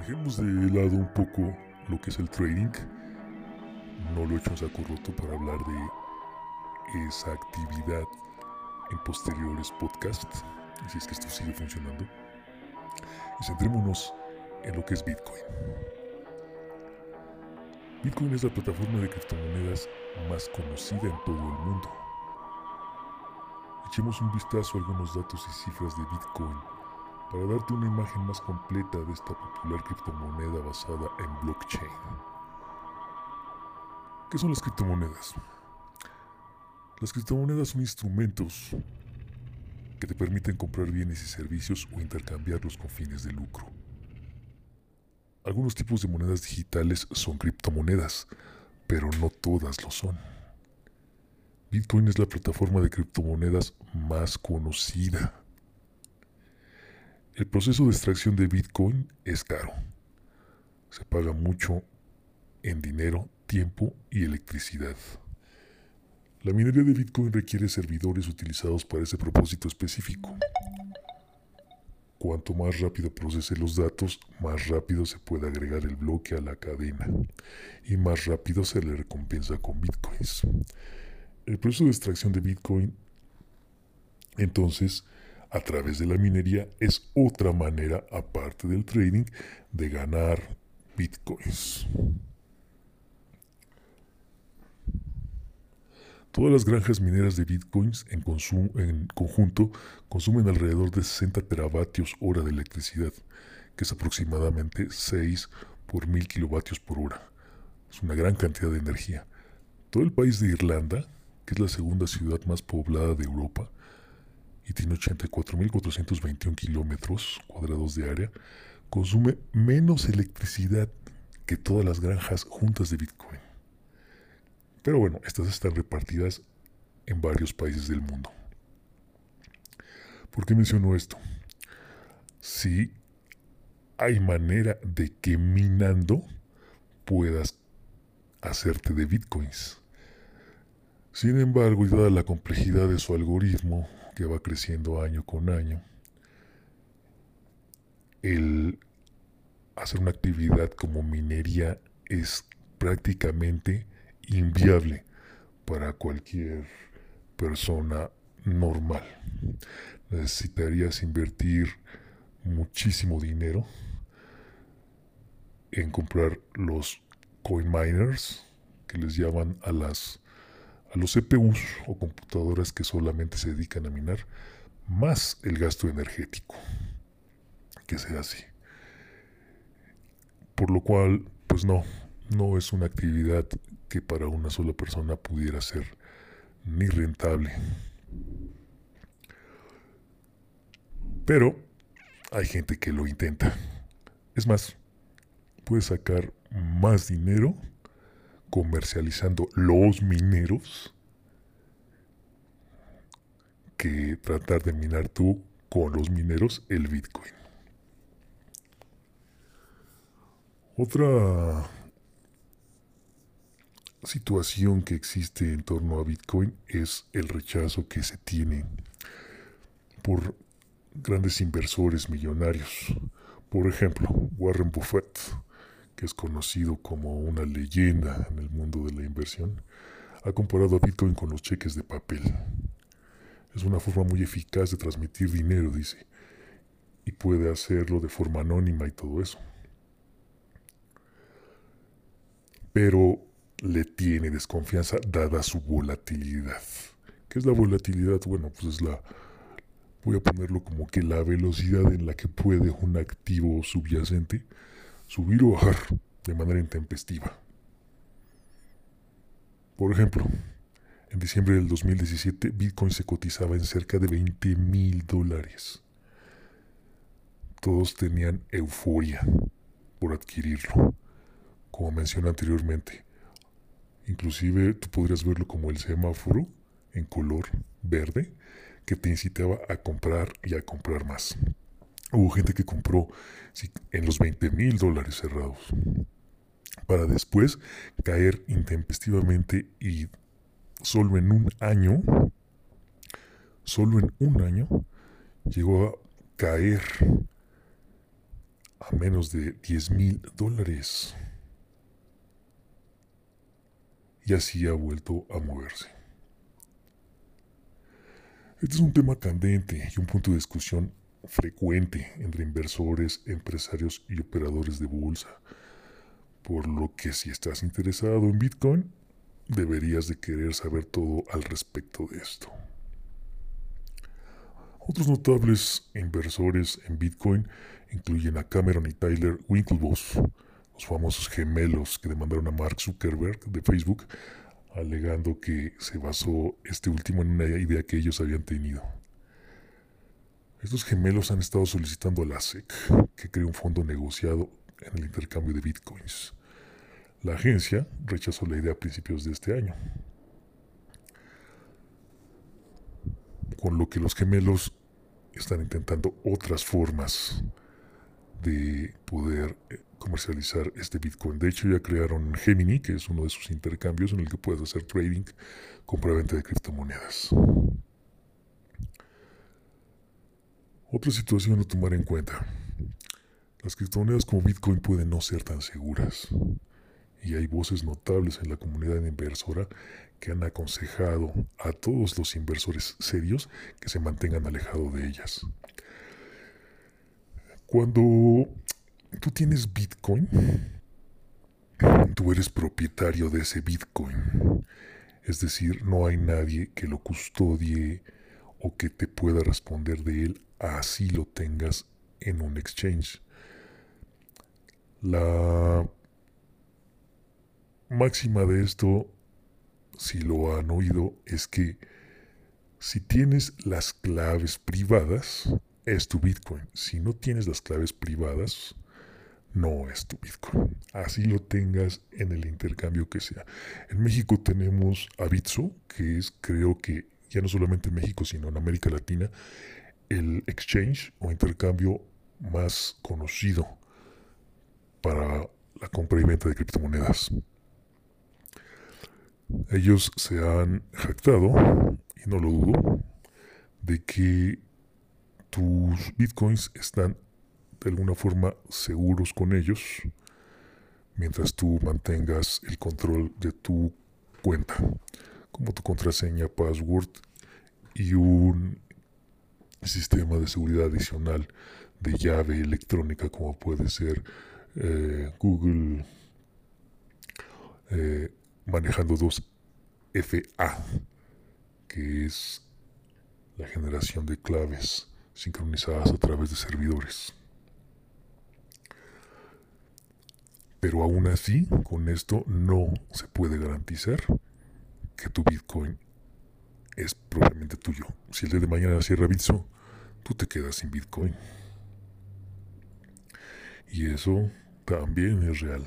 Dejemos de lado un poco lo que es el trading. No lo he hecho en saco roto para hablar de esa actividad en posteriores podcasts, si es que esto sigue funcionando. Y centrémonos en lo que es Bitcoin. Bitcoin es la plataforma de criptomonedas más conocida en todo el mundo. Echemos un vistazo a algunos datos y cifras de Bitcoin para darte una imagen más completa de esta popular criptomoneda basada en blockchain. ¿Qué son las criptomonedas? Las criptomonedas son instrumentos que te permiten comprar bienes y servicios o intercambiarlos con fines de lucro. Algunos tipos de monedas digitales son criptomonedas, pero no todas lo son. Bitcoin es la plataforma de criptomonedas más conocida. El proceso de extracción de Bitcoin es caro. Se paga mucho en dinero, tiempo y electricidad. La minería de Bitcoin requiere servidores utilizados para ese propósito específico. Cuanto más rápido procese los datos, más rápido se puede agregar el bloque a la cadena y más rápido se le recompensa con bitcoins. El proceso de extracción de bitcoin, entonces, a través de la minería, es otra manera, aparte del trading, de ganar bitcoins. Todas las granjas mineras de bitcoins en, conjunto consumen alrededor de 60 teravatios hora de electricidad, que es aproximadamente 6 por 1000 kilovatios por hora. Es una gran cantidad de energía. Todo el país de Irlanda, que es la segunda ciudad más poblada de Europa y tiene 84.421 kilómetros cuadrados de área, consume menos electricidad que todas las granjas juntas de Bitcoin. Pero bueno, estas están repartidas en varios países del mundo. ¿Por qué menciono esto? Si hay manera de que minando puedas hacerte de bitcoins. Sin embargo, y dada la complejidad de su algoritmo, que va creciendo año con año, el hacer una actividad como minería es prácticamente inviable para cualquier persona normal. Necesitarías invertir muchísimo dinero en comprar los coin miners que les llaman a las a los CPUs o computadoras que solamente se dedican a minar más el gasto energético que sea así. Por lo cual, pues no, no es una actividad que para una sola persona pudiera ser ni rentable. Pero hay gente que lo intenta. Es más, puedes sacar más dinero comercializando los mineros que tratar de minar tú con los mineros el Bitcoin. Otra situación que existe en torno a Bitcoin es el rechazo que se tiene por grandes inversores millonarios. Por ejemplo, Warren Buffett, que es conocido como una leyenda en el mundo de la inversión, ha comparado a Bitcoin con los cheques de papel. Es una forma muy eficaz de transmitir dinero, dice, y puede hacerlo de forma anónima y todo eso. Pero le tiene desconfianza dada su volatilidad. ¿Qué es la volatilidad? Bueno, pues es la, voy a ponerlo como que la velocidad en la que puede un activo subyacente subir o bajar de manera intempestiva. Por ejemplo, en diciembre del 2017 Bitcoin se cotizaba en cerca de 20 mil dólares. Todos tenían euforia por adquirirlo, como mencioné anteriormente. Inclusive tú podrías verlo como el semáforo en color verde que te incitaba a comprar y a comprar más. Hubo gente que compró en los 20 mil dólares cerrados para después caer intempestivamente y solo en un año, solo en un año, llegó a caer a menos de 10 mil dólares. Y así ha vuelto a moverse. Este es un tema candente y un punto de discusión frecuente entre inversores, empresarios y operadores de bolsa. Por lo que si estás interesado en Bitcoin, deberías de querer saber todo al respecto de esto. Otros notables inversores en Bitcoin incluyen a Cameron y Tyler Winklevoss, los famosos gemelos que demandaron a Mark Zuckerberg de Facebook, alegando que se basó este último en una idea que ellos habían tenido. Estos gemelos han estado solicitando a la SEC que cree un fondo negociado en el intercambio de bitcoins. La agencia rechazó la idea a principios de este año. Con lo que los gemelos están intentando otras formas de poder eh, comercializar este Bitcoin. De hecho, ya crearon Gemini, que es uno de sus intercambios en el que puedes hacer trading, compra-venta de criptomonedas. Otra situación a tomar en cuenta. Las criptomonedas como Bitcoin pueden no ser tan seguras. Y hay voces notables en la comunidad inversora que han aconsejado a todos los inversores serios que se mantengan alejados de ellas. Cuando tú tienes Bitcoin, tú eres propietario de ese Bitcoin. Es decir, no hay nadie que lo custodie o que te pueda responder de él así lo tengas en un exchange. La máxima de esto si lo han oído, es que si tienes las claves privadas, es tu Bitcoin. Si no tienes las claves privadas, no es tu Bitcoin. Así lo tengas en el intercambio que sea. En México tenemos a Bitso, que es creo que ya no solamente en México, sino en América Latina, el exchange o intercambio más conocido para la compra y venta de criptomonedas. Ellos se han jactado, y no lo dudo, de que tus bitcoins están de alguna forma seguros con ellos mientras tú mantengas el control de tu cuenta, como tu contraseña, password y un sistema de seguridad adicional de llave electrónica como puede ser eh, Google eh, manejando dos FA, que es la generación de claves sincronizadas a través de servidores. Pero aún así, con esto no se puede garantizar que tu Bitcoin es probablemente tuyo. Si el día de mañana cierra Bitso, tú te quedas sin Bitcoin. Y eso también es real.